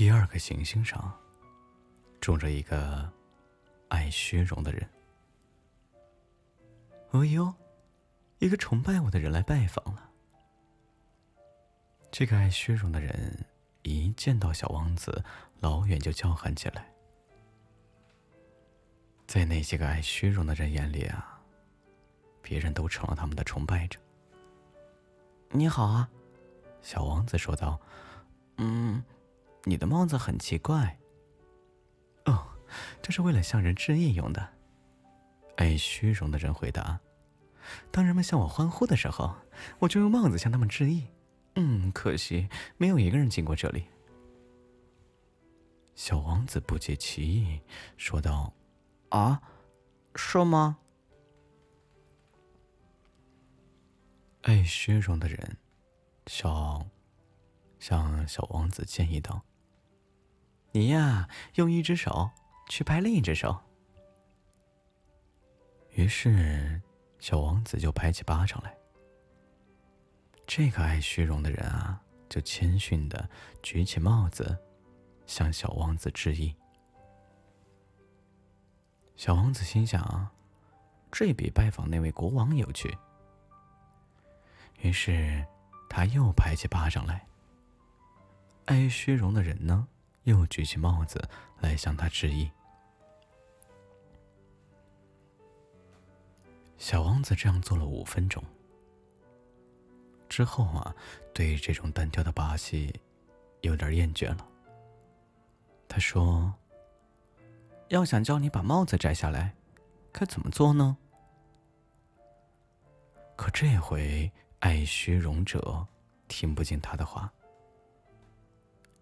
第二个行星上住着一个爱虚荣的人。哦呦，一个崇拜我的人来拜访了。这个爱虚荣的人一见到小王子，老远就叫喊起来。在那些个爱虚荣的人眼里啊，别人都成了他们的崇拜者。你好啊，小王子说道。嗯，你的帽子很奇怪。哦，这是为了向人致意用的。爱虚荣的人回答。当人们向我欢呼的时候，我就用帽子向他们致意。嗯，可惜没有一个人经过这里。小王子不解其意，说道：“啊，是吗？”爱虚荣的人，小，向小王子建议道：“你呀，用一只手去拍另一只手。”于是，小王子就拍起巴掌来。这个爱虚荣的人啊，就谦逊的举起帽子，向小王子致意。小王子心想：“这比拜访那位国王有趣。”于是，他又拍起巴掌来。爱虚荣的人呢，又举起帽子来向他致意。小王子这样做了五分钟。之后啊，对这种单调的把戏有点厌倦了。他说：“要想叫你把帽子摘下来，该怎么做呢？”可这回。爱虚荣者听不进他的话。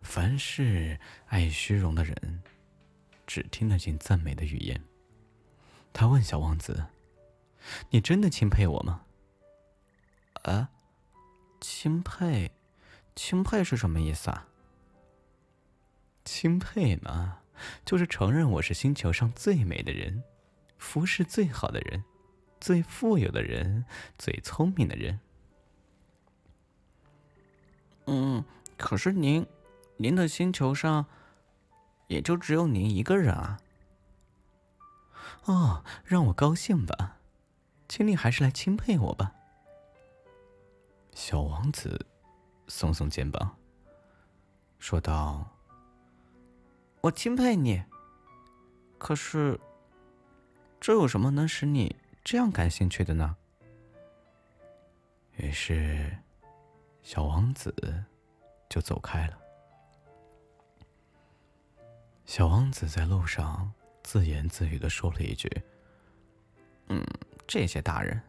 凡是爱虚荣的人，只听得进赞美的语言。他问小王子：“你真的钦佩我吗？”“啊，钦佩？钦佩是什么意思啊？”“钦佩嘛，就是承认我是星球上最美的人，服饰最好的人，最富有的人，最聪明的人。”嗯，可是您，您的星球上，也就只有您一个人啊。哦，让我高兴吧，请你还是来钦佩我吧。小王子耸耸肩膀，说道：“我钦佩你，可是，这有什么能使你这样感兴趣的呢？”于是。小王子就走开了。小王子在路上自言自语的说了一句：“嗯，这些大人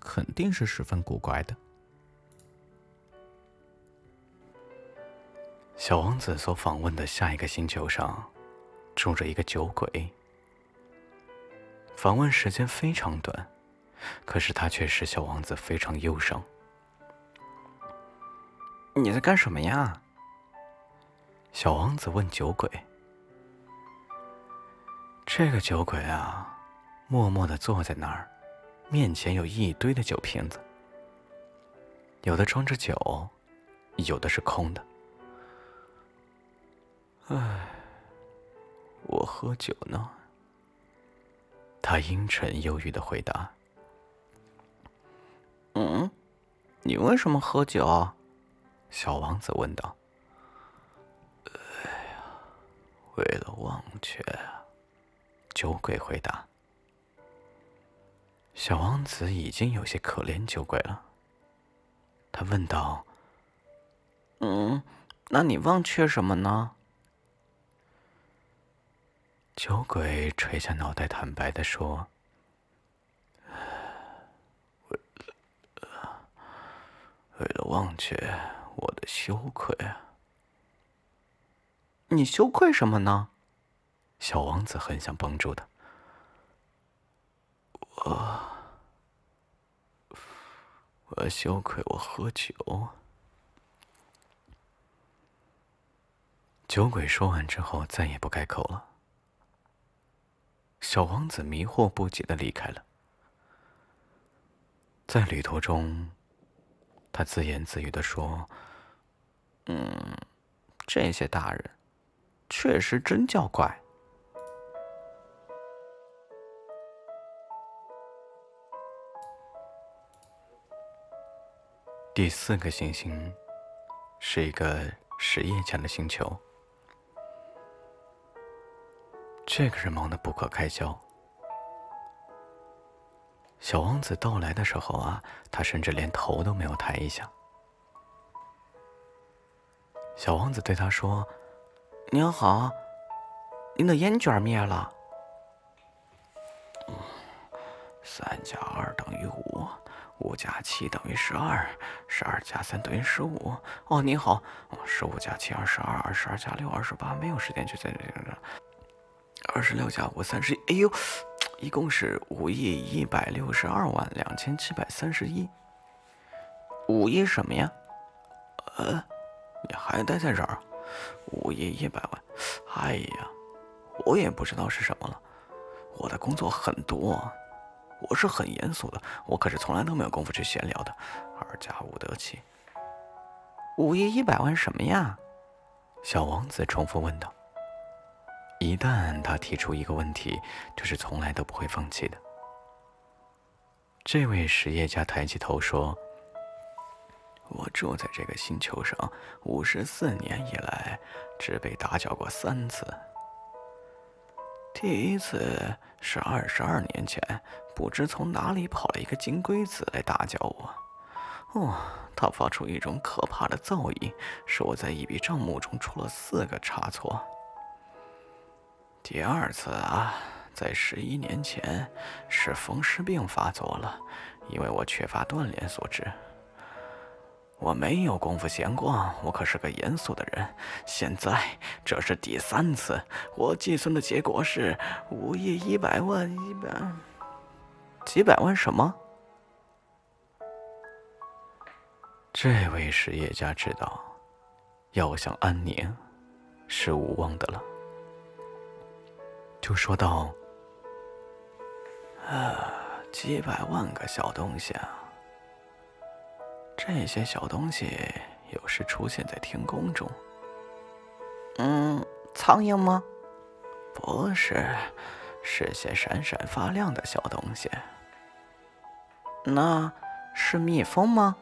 肯定是十分古怪的。”小王子所访问的下一个星球上住着一个酒鬼。访问时间非常短，可是他却使小王子非常忧伤。你在干什么呀？小王子问酒鬼。这个酒鬼啊，默默的坐在那儿，面前有一堆的酒瓶子，有的装着酒，有的是空的。唉，我喝酒呢。他阴沉忧郁的回答。嗯，你为什么喝酒？小王子问道：“哎呀，为了忘却。”酒鬼回答。小王子已经有些可怜酒鬼了。他问道：“嗯，那你忘却什么呢？”酒鬼垂下脑袋，坦白的说：“为了，为了忘却。”我的羞愧啊！你羞愧什么呢？小王子很想帮助他。我，我羞愧，我喝酒。酒鬼说完之后，再也不开口了。小王子迷惑不解的离开了。在旅途中，他自言自语的说。嗯，这些大人确实真叫怪。第四个行星是一个实业家的星球，这个人忙得不可开交。小王子到来的时候啊，他甚至连头都没有抬一下。小王子对他说：“您好，您的烟卷灭了。”三加二等于五，五加七等于十二，十二加三等于十五。哦，你好，十五加七二十二，二十二加六二十八。没有时间去在这个。二十六加五三十一。哎呦，一共是五亿一百六十二万两千七百三十一。五亿什么呀？呃。你还待在这儿？五亿一百万，哎呀，我也不知道是什么了。我的工作很多，我是很严肃的，我可是从来都没有功夫去闲聊的。二加五得七，五亿一百万什么呀？小王子重复问道。一旦他提出一个问题，就是从来都不会放弃的。这位实业家抬起头说。我住在这个星球上五十四年以来，只被打搅过三次。第一次是二十二年前，不知从哪里跑了一个金龟子来打搅我。哦，它发出一种可怕的噪音，使我在一笔账目中出了四个差错。第二次啊，在十一年前，是风湿病发作了，因为我缺乏锻炼所致。我没有功夫闲逛，我可是个严肃的人。现在这是第三次，我计算的结果是五亿一百万一百几百万什么？这位实业家知道，要想安宁是无望的了，就说道：“啊，几百万个小东西啊！”这些小东西有时出现在天空中。嗯，苍蝇吗？不是，是些闪闪发亮的小东西。那是蜜蜂吗？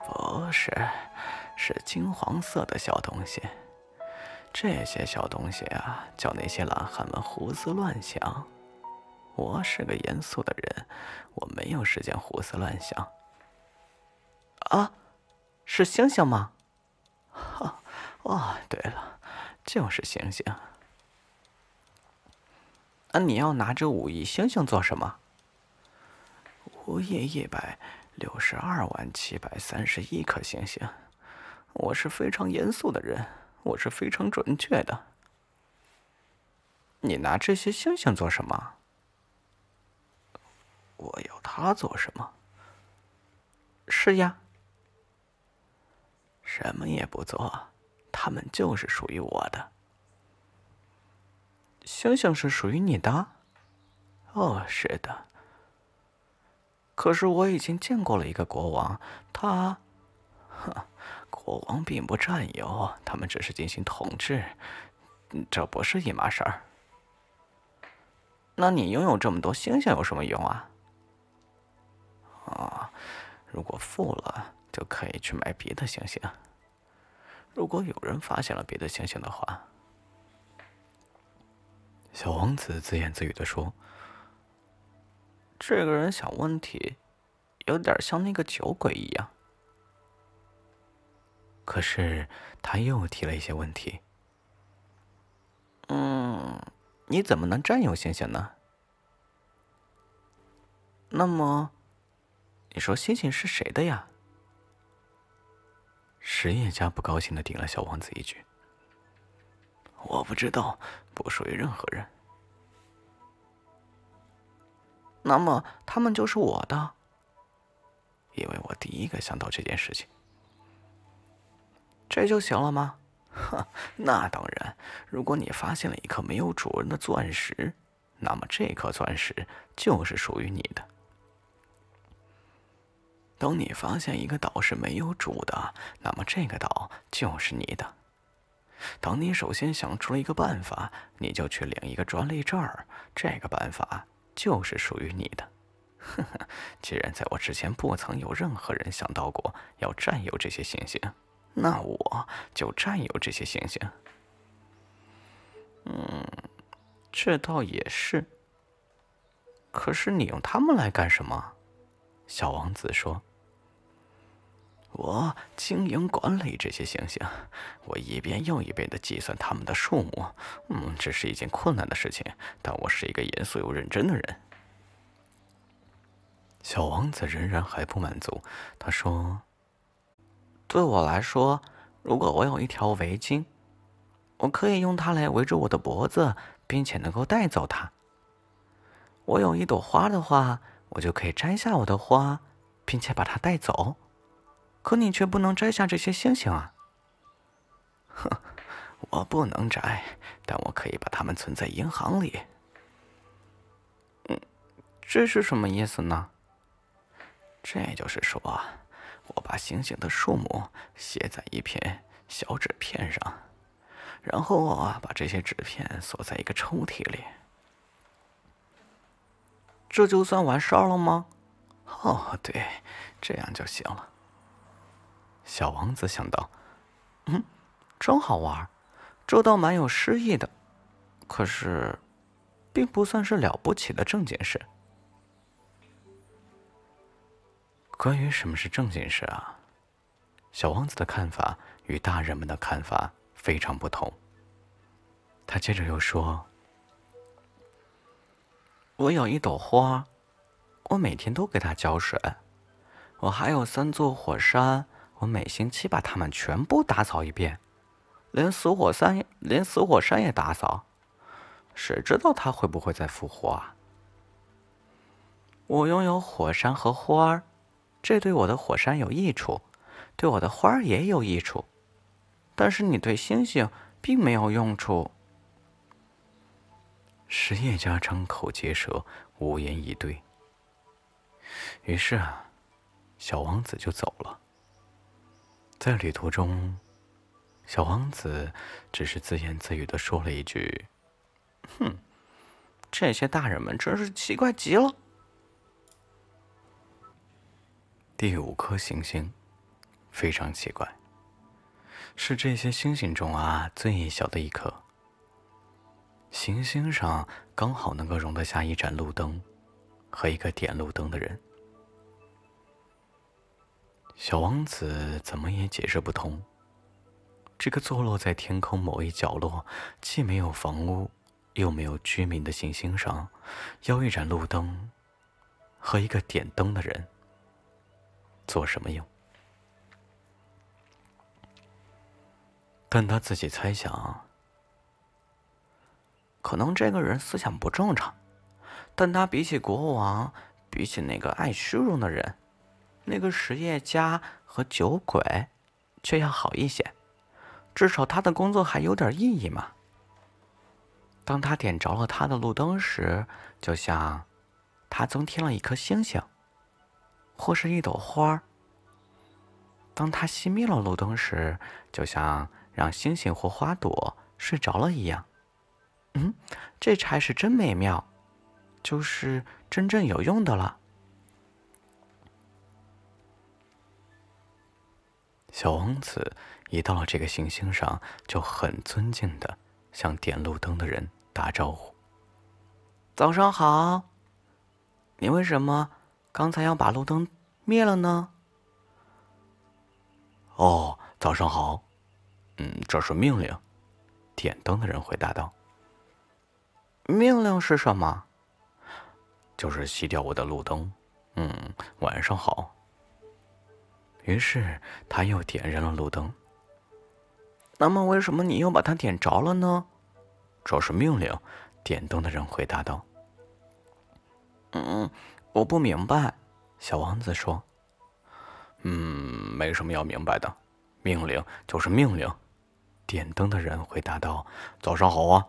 不是，是金黄色的小东西。这些小东西啊，叫那些懒汉们胡思乱想。我是个严肃的人，我没有时间胡思乱想。啊，是星星吗？哈，哦，对了，就是星星。那你要拿着五亿星星做什么？五亿一百六十二万七百三十一颗星星。我是非常严肃的人，我是非常准确的。你拿这些星星做什么？我要它做什么？是呀。什么也不做，他们就是属于我的。星星是属于你的？哦，是的。可是我已经见过了一个国王，他，哼，国王并不占有，他们只是进行统治，这不是一码事儿。那你拥有这么多星星有什么用啊？啊，如果富了。就可以去买别的星星。如果有人发现了别的星星的话，小王子自言自语的说：“这个人想问题，有点像那个酒鬼一样。”可是他又提了一些问题。嗯，你怎么能占有星星呢？那么，你说星星是谁的呀？实业家不高兴的顶了小王子一句：“我不知道，不属于任何人。那么他们就是我的，因为我第一个想到这件事情。这就行了吗？哼，那当然。如果你发现了一颗没有主人的钻石，那么这颗钻石就是属于你的。”等你发现一个岛是没有主的，那么这个岛就是你的。等你首先想出了一个办法，你就去领一个专利证儿，这个办法就是属于你的。呵呵，既然在我之前不曾有任何人想到过要占有这些星星，那我就占有这些星星。嗯，这倒也是。可是你用它们来干什么？小王子说：“我经营管理这些星星，我一遍又一遍的计算它们的数目。嗯，这是一件困难的事情，但我是一个严肃又认真的人。”小王子仍然还不满足，他说：“对我来说，如果我有一条围巾，我可以用它来围着我的脖子，并且能够带走它。我有一朵花的话，我就可以摘下我的花，并且把它带走。可你却不能摘下这些星星啊！”“哼，我不能摘，但我可以把它们存在银行里。”“嗯，这是什么意思呢？”这就是说，我把星星的数目写在一片小纸片上，然后我把这些纸片锁在一个抽屉里。这就算完事儿了吗？哦，对，这样就行了。小王子想到，嗯，真好玩，这倒蛮有诗意的，可是，并不算是了不起的正经事。关于什么是正经事啊？小王子的看法与大人们的看法非常不同。他接着又说：“我有一朵花，我每天都给它浇水。我还有三座火山，我每星期把它们全部打扫一遍，连死火山连死火山也打扫。谁知道它会不会再复活啊？我拥有火山和花儿。”这对我的火山有益处，对我的花儿也有益处，但是你对星星并没有用处。实业家张口结舌，无言以对。于是啊，小王子就走了。在旅途中，小王子只是自言自语的说了一句：“哼，这些大人们真是奇怪极了。”第五颗行星，非常奇怪，是这些星星中啊最小的一颗。行星上刚好能够容得下一盏路灯和一个点路灯的人。小王子怎么也解释不通，这个坐落在天空某一角落、既没有房屋又没有居民的行星上，要一盏路灯和一个点灯的人。做什么用？但他自己猜想，可能这个人思想不正常，但他比起国王，比起那个爱虚荣的人，那个实业家和酒鬼，却要好一些。至少他的工作还有点意义嘛。当他点着了他的路灯时，就像他增添了一颗星星。或是一朵花儿。当他熄灭了路灯时，就像让星星或花朵睡着了一样。嗯，这才是真美妙，就是真正有用的了。小王子一到了这个行星上，就很尊敬的向点路灯的人打招呼：“早上好。”你为什么？刚才要把路灯灭了呢。哦，早上好。嗯，这是命令。点灯的人回答道：“命令是什么？就是熄掉我的路灯。嗯，晚上好。”于是他又点燃了路灯。那么，为什么你又把它点着了呢？这是命令。点灯的人回答道：“嗯。”我不明白，小王子说：“嗯，没什么要明白的，命令就是命令。”点灯的人回答道：“早上好啊。”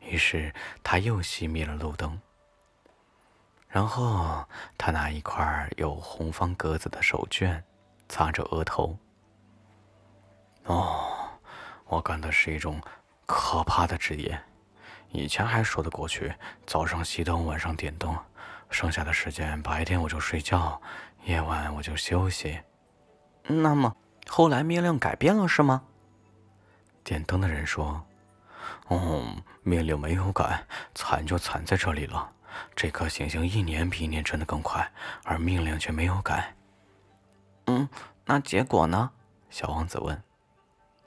于是他又熄灭了路灯，然后他拿一块有红方格子的手绢擦着额头。“哦，我干的是一种可怕的职业。以前还说得过去，早上熄灯，晚上点灯，剩下的时间白天我就睡觉，夜晚我就休息。那么后来命令改变了是吗？点灯的人说：“哦，命令没有改，惨就惨在这里了。这颗行星一年比一年转得更快，而命令却没有改。”嗯，那结果呢？小王子问。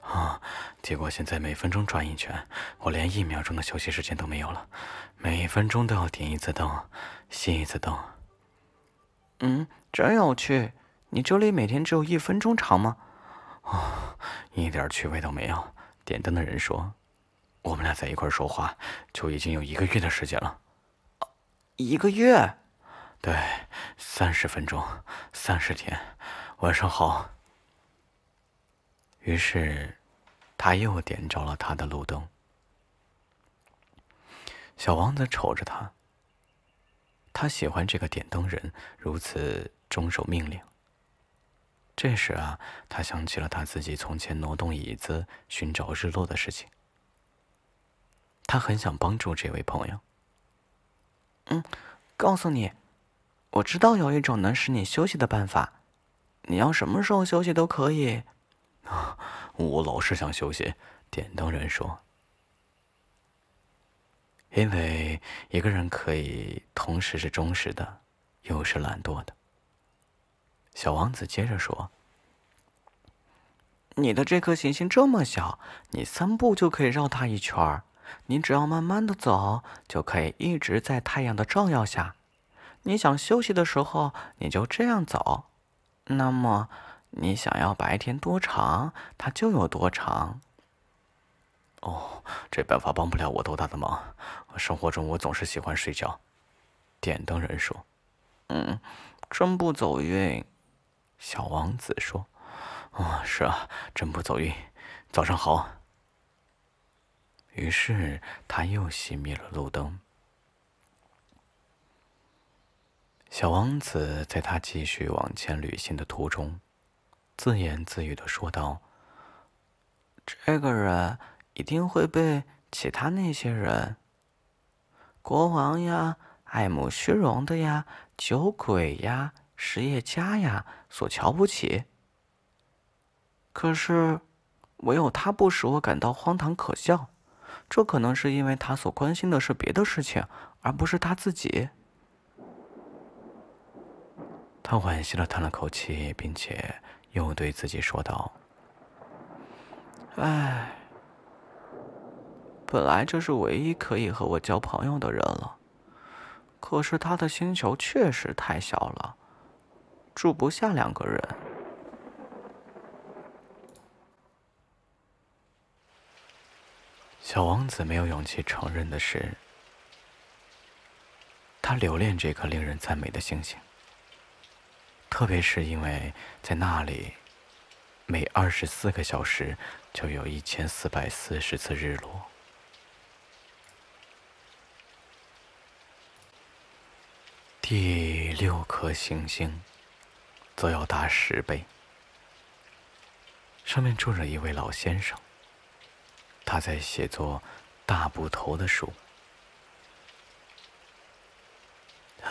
啊！结果现在每分钟转一圈，我连一秒钟的休息时间都没有了。每一分钟都要点一次灯，熄一次灯。嗯，真有趣。你这里每天只有一分钟长吗？啊，一点趣味都没有。点灯的人说：“我们俩在一块说话，就已经有一个月的时间了。”一个月？对，三十分钟，三十天。晚上好。于是，他又点着了他的路灯。小王子瞅着他，他喜欢这个点灯人如此遵守命令。这时啊，他想起了他自己从前挪动椅子寻找日落的事情。他很想帮助这位朋友。嗯，告诉你，我知道有一种能使你休息的办法，你要什么时候休息都可以。啊，我老是想休息。点灯人说：“因为一个人可以同时是忠实的，又是懒惰的。”小王子接着说：“你的这颗行星这么小，你三步就可以绕它一圈儿。你只要慢慢的走，就可以一直在太阳的照耀下。你想休息的时候，你就这样走。那么。”你想要白天多长，它就有多长。哦，这办法帮不了我多大的忙。生活中我总是喜欢睡觉。点灯人说：“嗯，真不走运。”小王子说：“哦，是啊，真不走运。早上好。”于是他又熄灭了路灯。小王子在他继续往前旅行的途中。自言自语的说道：“这个人一定会被其他那些人，国王呀、爱慕虚荣的呀、酒鬼呀、实业家呀所瞧不起。可是，唯有他不使我感到荒唐可笑。这可能是因为他所关心的是别的事情，而不是他自己。”他惋惜的叹了口气，并且。又对自己说道：“唉，本来这是唯一可以和我交朋友的人了，可是他的星球确实太小了，住不下两个人。”小王子没有勇气承认的是，他留恋这颗令人赞美的星星。特别是因为在那里，每二十四个小时就有一千四百四十次日落。第六颗行星则要大十倍。上面住着一位老先生，他在写作大部头的书。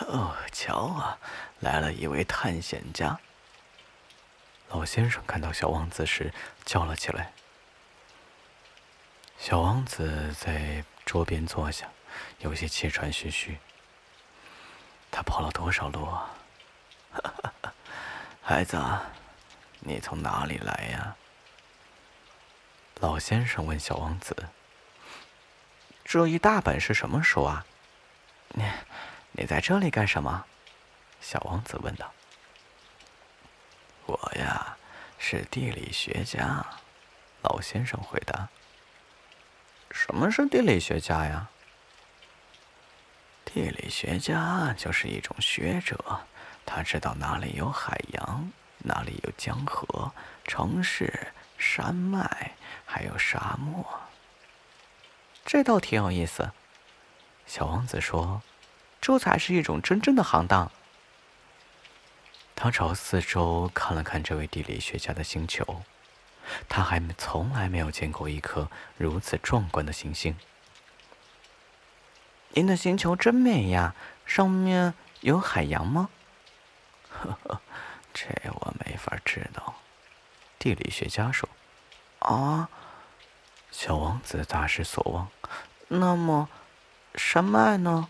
哦，瞧啊，来了一位探险家。老先生看到小王子时叫了起来。小王子在桌边坐下，有些气喘吁吁。他跑了多少路啊？孩子，你从哪里来呀？老先生问小王子。这一大本是什么书啊？你。你在这里干什么？小王子问道。“我呀，是地理学家。”老先生回答。“什么是地理学家呀？”“地理学家就是一种学者，他知道哪里有海洋，哪里有江河、城市、山脉，还有沙漠。”这倒挺有意思。”小王子说。这才是一种真正的行当。他朝四周看了看这位地理学家的星球，他还从来没有见过一颗如此壮观的行星。您的星球真美呀，上面有海洋吗？呵呵，这我没法知道。地理学家说：“啊。”小王子大失所望。那么，山脉呢？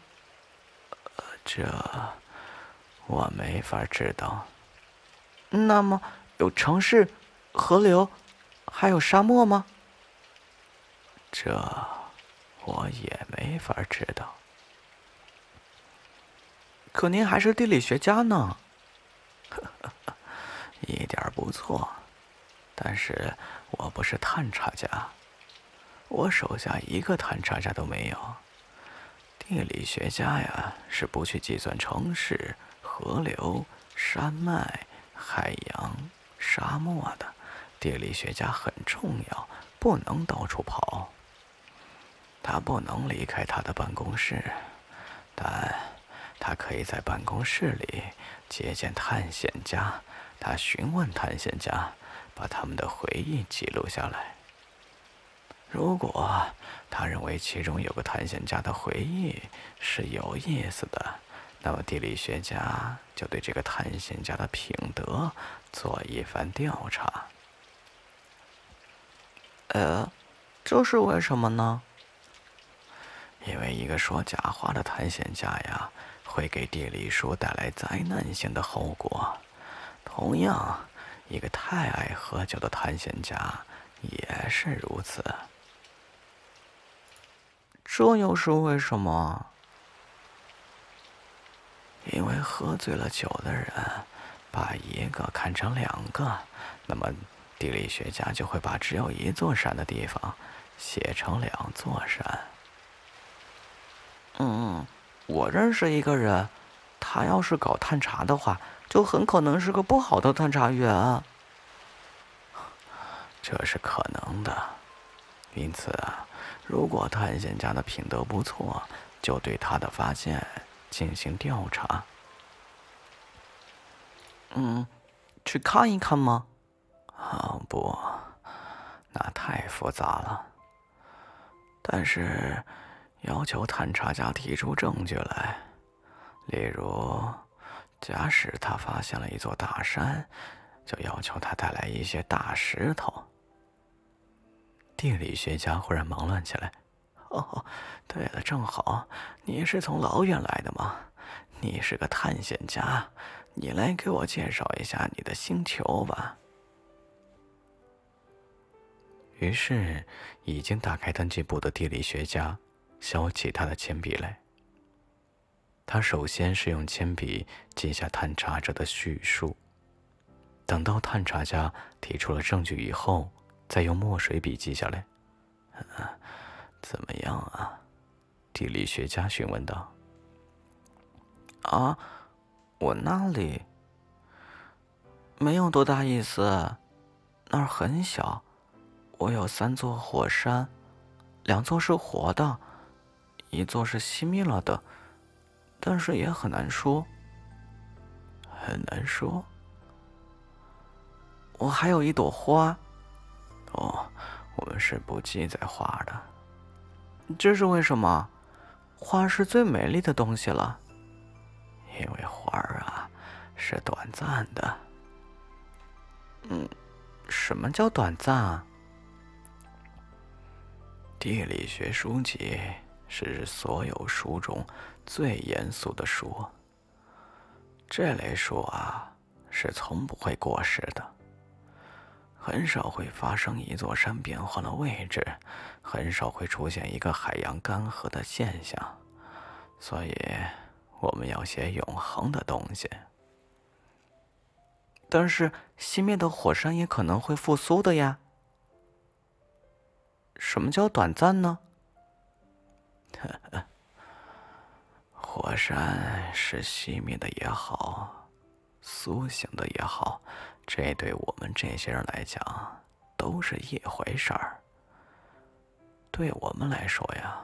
这我没法知道。那么，有城市、河流，还有沙漠吗？这我也没法知道。可您还是地理学家呢。一点不错，但是我不是探查家。我手下一个探查家都没有。地理学家呀，是不去计算城市、河流、山脉、海洋、沙漠的。地理学家很重要，不能到处跑。他不能离开他的办公室，但他可以在办公室里接见探险家。他询问探险家，把他们的回忆记录下来。如果他认为其中有个探险家的回忆是有意思的，那么地理学家就对这个探险家的品德做一番调查。呃，这是为什么呢？因为一个说假话的探险家呀，会给地理书带来灾难性的后果。同样，一个太爱喝酒的探险家也是如此。这又是为什么？因为喝醉了酒的人把一个看成两个，那么地理学家就会把只有一座山的地方写成两座山。嗯，我认识一个人，他要是搞探查的话，就很可能是个不好的探查员。这是可能的，因此啊。如果探险家的品德不错，就对他的发现进行调查。嗯，去看一看吗？啊，不，那太复杂了。但是，要求探查家提出证据来，例如，假使他发现了一座大山，就要求他带来一些大石头。地理学家忽然忙乱起来。哦，对了，正好，你是从老远来的吗？你是个探险家，你来给我介绍一下你的星球吧。于是，已经打开登记簿的地理学家削起他的铅笔来。他首先是用铅笔记下探查者的叙述，等到探查家提出了证据以后。再用墨水笔记下来，怎么样啊？地理学家询问道。啊，我那里没有多大意思，那儿很小。我有三座火山，两座是活的，一座是熄灭了的，但是也很难说，很难说。我还有一朵花。哦，我们是不记载花的，这是为什么？花是最美丽的东西了，因为花儿啊是短暂的。嗯，什么叫短暂啊？地理学书籍是所有书中最严肃的书，这类书啊是从不会过时的。很少会发生一座山变换了位置，很少会出现一个海洋干涸的现象，所以我们要写永恒的东西。但是熄灭的火山也可能会复苏的呀。什么叫短暂呢？火山是熄灭的也好，苏醒的也好。这对我们这些人来讲，都是一回事儿。对我们来说呀，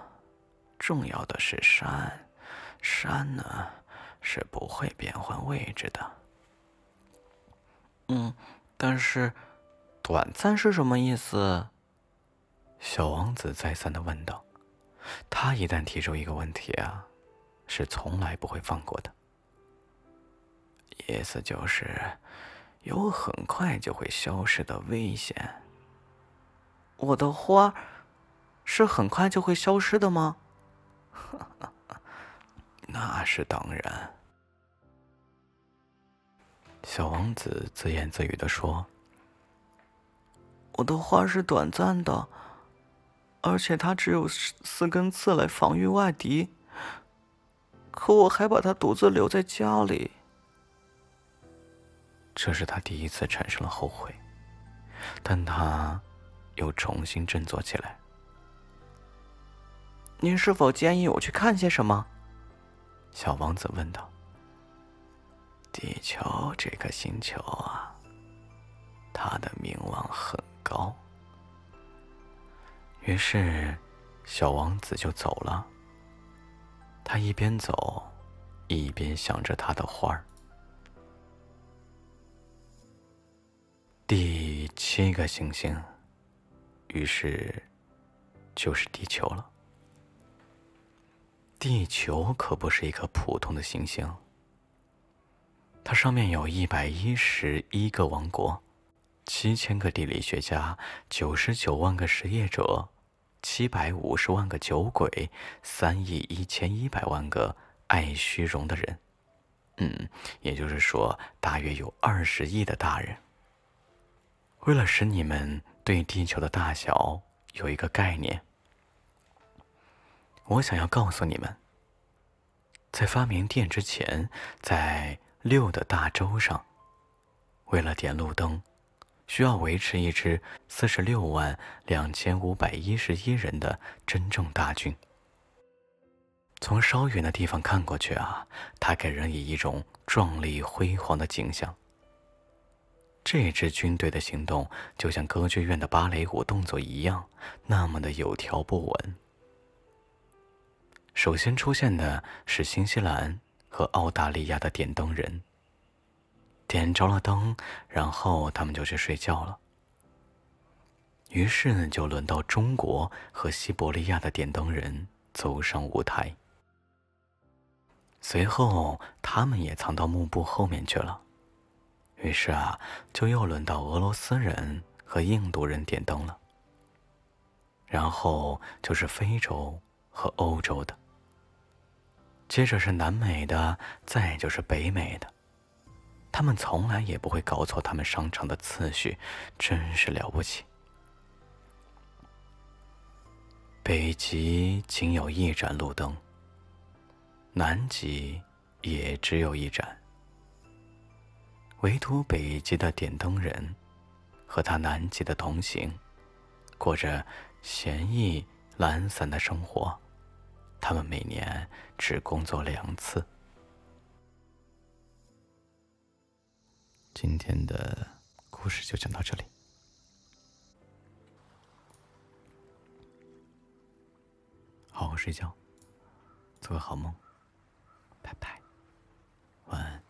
重要的是山，山呢是不会变换位置的。嗯，但是短暂是什么意思？小王子再三的问道。他一旦提出一个问题啊，是从来不会放过的。意思就是，有很快就会消失的危险。我的花，是很快就会消失的吗？那是当然。小王子自言自语的说：“我的花是短暂的，而且它只有四根刺来防御外敌。可我还把他独自留在家里。”这是他第一次产生了后悔，但他又重新振作起来。您是否建议我去看些什么？小王子问道。地球这颗星球啊，它的名望很高。于是，小王子就走了。他一边走，一边想着他的花儿。第七个行星，于是就是地球了。地球可不是一颗普通的行星，它上面有一百一十一个王国，七千个地理学家，九十九万个实业者，七百五十万个酒鬼，三亿一千一百万个爱虚荣的人。嗯，也就是说，大约有二十亿的大人。为了使你们对地球的大小有一个概念，我想要告诉你们，在发明电之前，在六的大洲上，为了点路灯，需要维持一支四十六万两千五百一十一人的真正大军。从稍远的地方看过去啊，它给人以一种壮丽辉煌的景象。这支军队的行动就像歌剧院的芭蕾舞动作一样，那么的有条不紊。首先出现的是新西兰和澳大利亚的点灯人，点着了灯，然后他们就去睡觉了。于是就轮到中国和西伯利亚的点灯人走上舞台，随后他们也藏到幕布后面去了。于是啊，就又轮到俄罗斯人和印度人点灯了。然后就是非洲和欧洲的，接着是南美的，再就是北美的。他们从来也不会搞错他们商场的次序，真是了不起。北极仅有一盏路灯，南极也只有一盏。唯独北极的点灯人，和他南极的同行，过着闲逸懒散的生活。他们每年只工作两次。今天的故事就讲到这里。好好睡觉做个好梦。拜拜。晚安。